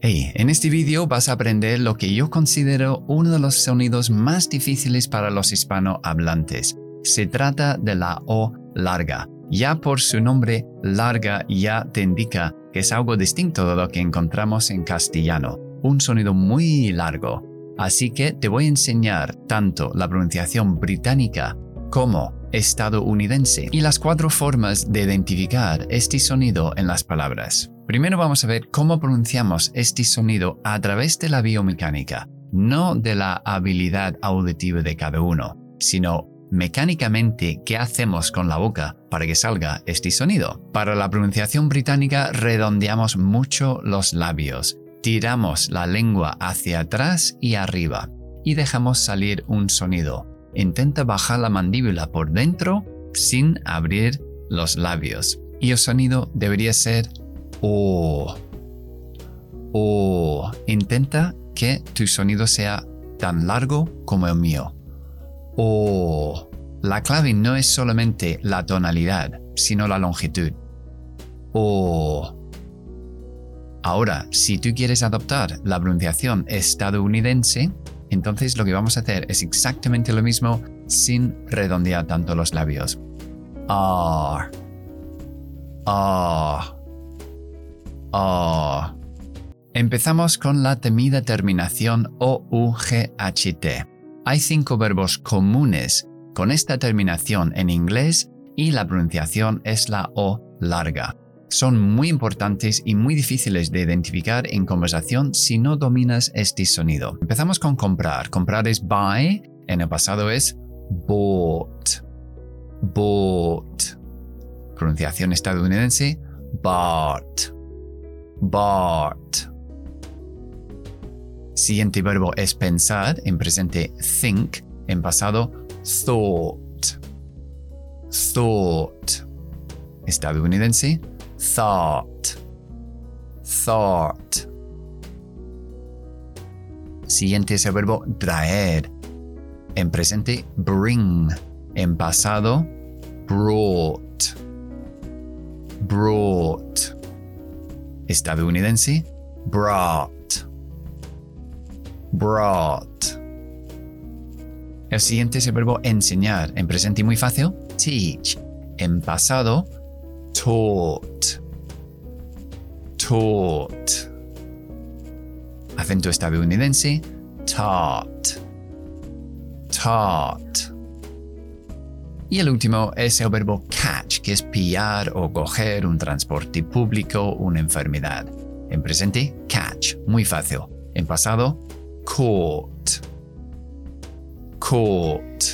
Hey, en este vídeo vas a aprender lo que yo considero uno de los sonidos más difíciles para los hispanohablantes. Se trata de la O larga. Ya por su nombre larga ya te indica que es algo distinto de lo que encontramos en castellano, un sonido muy largo. Así que te voy a enseñar tanto la pronunciación británica como estadounidense y las cuatro formas de identificar este sonido en las palabras. Primero vamos a ver cómo pronunciamos este sonido a través de la biomecánica, no de la habilidad auditiva de cada uno, sino mecánicamente qué hacemos con la boca para que salga este sonido. Para la pronunciación británica redondeamos mucho los labios, tiramos la lengua hacia atrás y arriba y dejamos salir un sonido intenta bajar la mandíbula por dentro sin abrir los labios. Y el sonido debería ser O. O. Intenta que tu sonido sea tan largo como el mío. O. La clave no es solamente la tonalidad, sino la longitud. O. Ahora, si tú quieres adoptar la pronunciación estadounidense, entonces lo que vamos a hacer es exactamente lo mismo sin redondear tanto los labios. Ah. Ah. Ah. Empezamos con la temida terminación O-U-G-H-T. Hay cinco verbos comunes con esta terminación en inglés y la pronunciación es la O larga son muy importantes y muy difíciles de identificar en conversación si no dominas este sonido. Empezamos con comprar. Comprar es buy, en el pasado es bought. Bought. Pronunciación estadounidense, bought. Bought. Siguiente verbo es pensar, en presente think, en pasado thought. Thought. Estadounidense, thought, thought. Siguiente es el verbo traer. En presente, bring. En pasado, brought, brought. Estadounidense, brought, brought. El siguiente es el verbo enseñar. En presente muy fácil, teach. En pasado, taught, taught. Acento estadounidense, taught, taught. Y el último es el verbo catch, que es pillar o coger un transporte público, una enfermedad. En presente, catch, muy fácil. En pasado, caught, caught.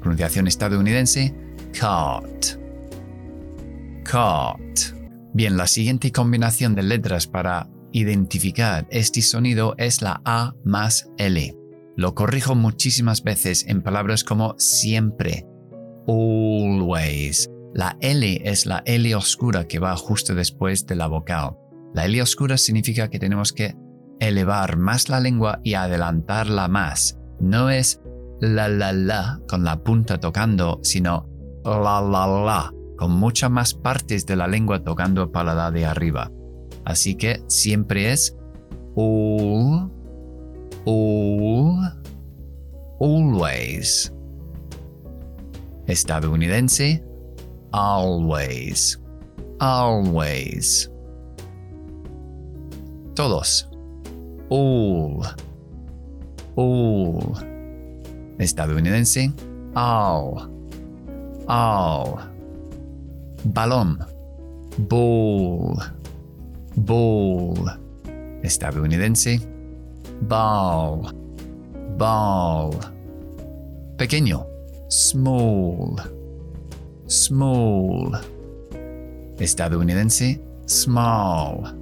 Pronunciación estadounidense, caught. Bien, la siguiente combinación de letras para identificar este sonido es la A más L. Lo corrijo muchísimas veces en palabras como siempre, always. La L es la L oscura que va justo después de la vocal. La L oscura significa que tenemos que elevar más la lengua y adelantarla más. No es la la la con la punta tocando, sino la la la con muchas más partes de la lengua tocando el paladar de arriba. Así que siempre es all, always. Estadounidense, always, always. Todos. All, all. Estadounidense, all, all balón, ball, ball. Estadounidense, ball, ball. Pequeño, small, small. Estadounidense, small,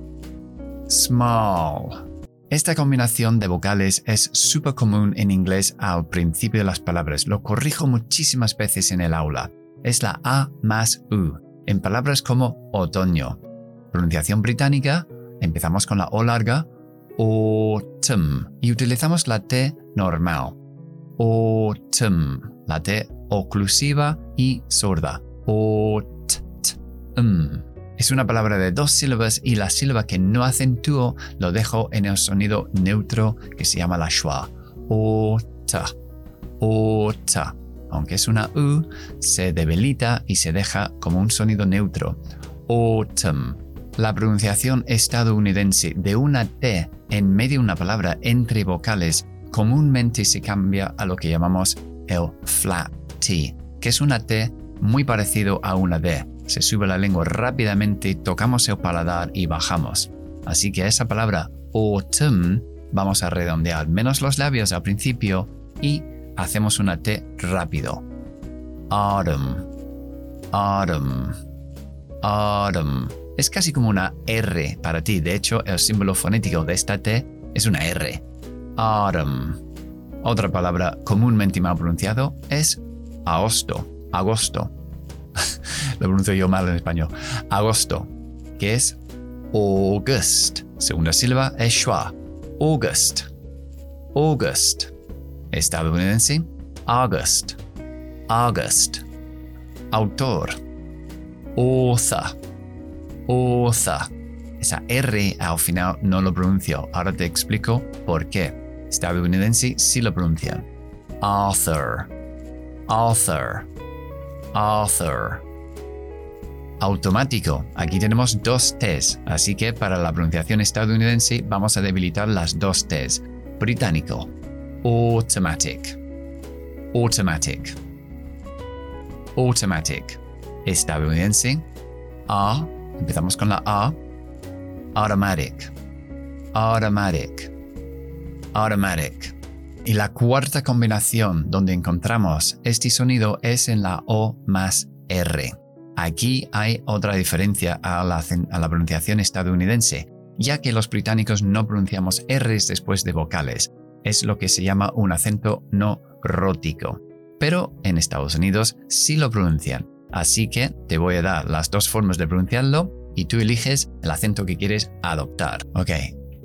small. Esta combinación de vocales es súper común en inglés al principio de las palabras. Lo corrijo muchísimas veces en el aula. Es la A más U en palabras como otoño. Pronunciación británica, empezamos con la O larga, autumn, y utilizamos la T normal. Autumn, la T oclusiva y sorda. Autumn. Es una palabra de dos sílabas y la sílaba que no acentúo lo dejo en el sonido neutro que se llama la schwa. Ota. Ota. Aunque es una U, se debilita y se deja como un sonido neutro. Autumn. La pronunciación estadounidense de una T en medio de una palabra entre vocales comúnmente se cambia a lo que llamamos el flat T, que es una T muy parecido a una D. Se sube la lengua rápidamente, tocamos el paladar y bajamos. Así que esa palabra autumn vamos a redondear menos los labios al principio y hacemos una T rápido. Autumn, autumn, autumn. Es casi como una R para ti. De hecho, el símbolo fonético de esta T es una R. Autumn. Otra palabra comúnmente mal pronunciado es agosto. Agosto. Lo pronuncio yo mal en español. Agosto, que es August. Segunda sílaba es schwa. August. August. Estadounidense. August. August. Autor. Author. Author. Esa R al final no lo pronuncio. Ahora te explico por qué estadounidense sí lo pronuncian. Author, author, author. Automático. Aquí tenemos dos T's, así que para la pronunciación estadounidense vamos a debilitar las dos T's. Británico. Automatic. Automatic. Automatic. Estadounidense. A. Empezamos con la A. Automatic. Automatic automatic. Y la cuarta combinación donde encontramos este sonido es en la O más R. Aquí hay otra diferencia a la, a la pronunciación estadounidense, ya que los británicos no pronunciamos Rs después de vocales. Es lo que se llama un acento no rótico. Pero en Estados Unidos sí lo pronuncian. Así que te voy a dar las dos formas de pronunciarlo y tú eliges el acento que quieres adoptar. Ok,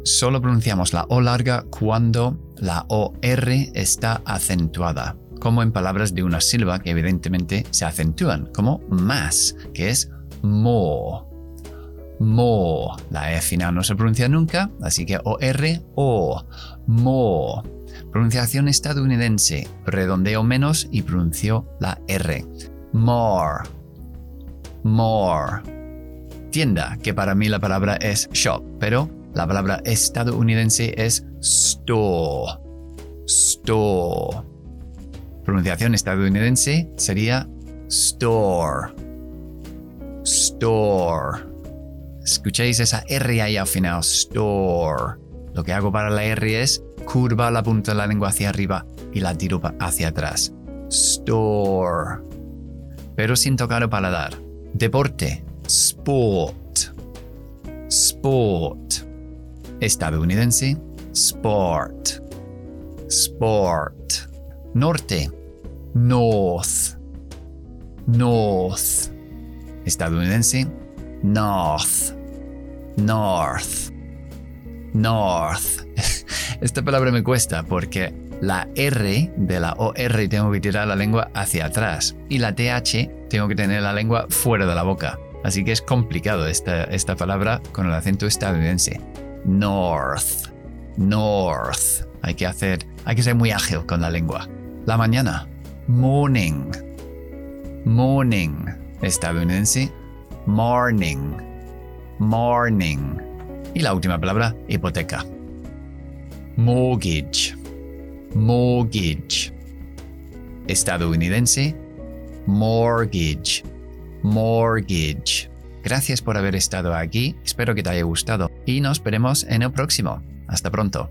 Solo pronunciamos la O larga cuando la OR está acentuada, como en palabras de una sílaba que evidentemente se acentúan, como más, que es more. More. La E final no se pronuncia nunca, así que OR, O. More. Pronunciación estadounidense. Redondeo menos y pronuncio la R. More. More. Tienda, que para mí la palabra es shop, pero la palabra estadounidense es store. Store. Pronunciación estadounidense sería store. Store. Escucháis esa R ahí al final, store. Lo que hago para la R es curva la punta de la lengua hacia arriba y la tiro hacia atrás. Store. Pero sin tocar el paladar. Deporte. Sport. Sport estadounidense, sport, sport. Norte, north, north. Estadounidense, north, north, north. Esta palabra me cuesta porque la R de la OR tengo que tirar la lengua hacia atrás y la TH tengo que tener la lengua fuera de la boca. Así que es complicado esta, esta palabra con el acento estadounidense north, north. Hay que hacer, hay que ser muy ágil con la lengua. La mañana, morning, morning. Estadounidense, morning, morning. Y la última palabra, hipoteca. Mortgage, mortgage. Estadounidense, mortgage, mortgage. Gracias por haber estado aquí, espero que te haya gustado y nos veremos en el próximo. Hasta pronto.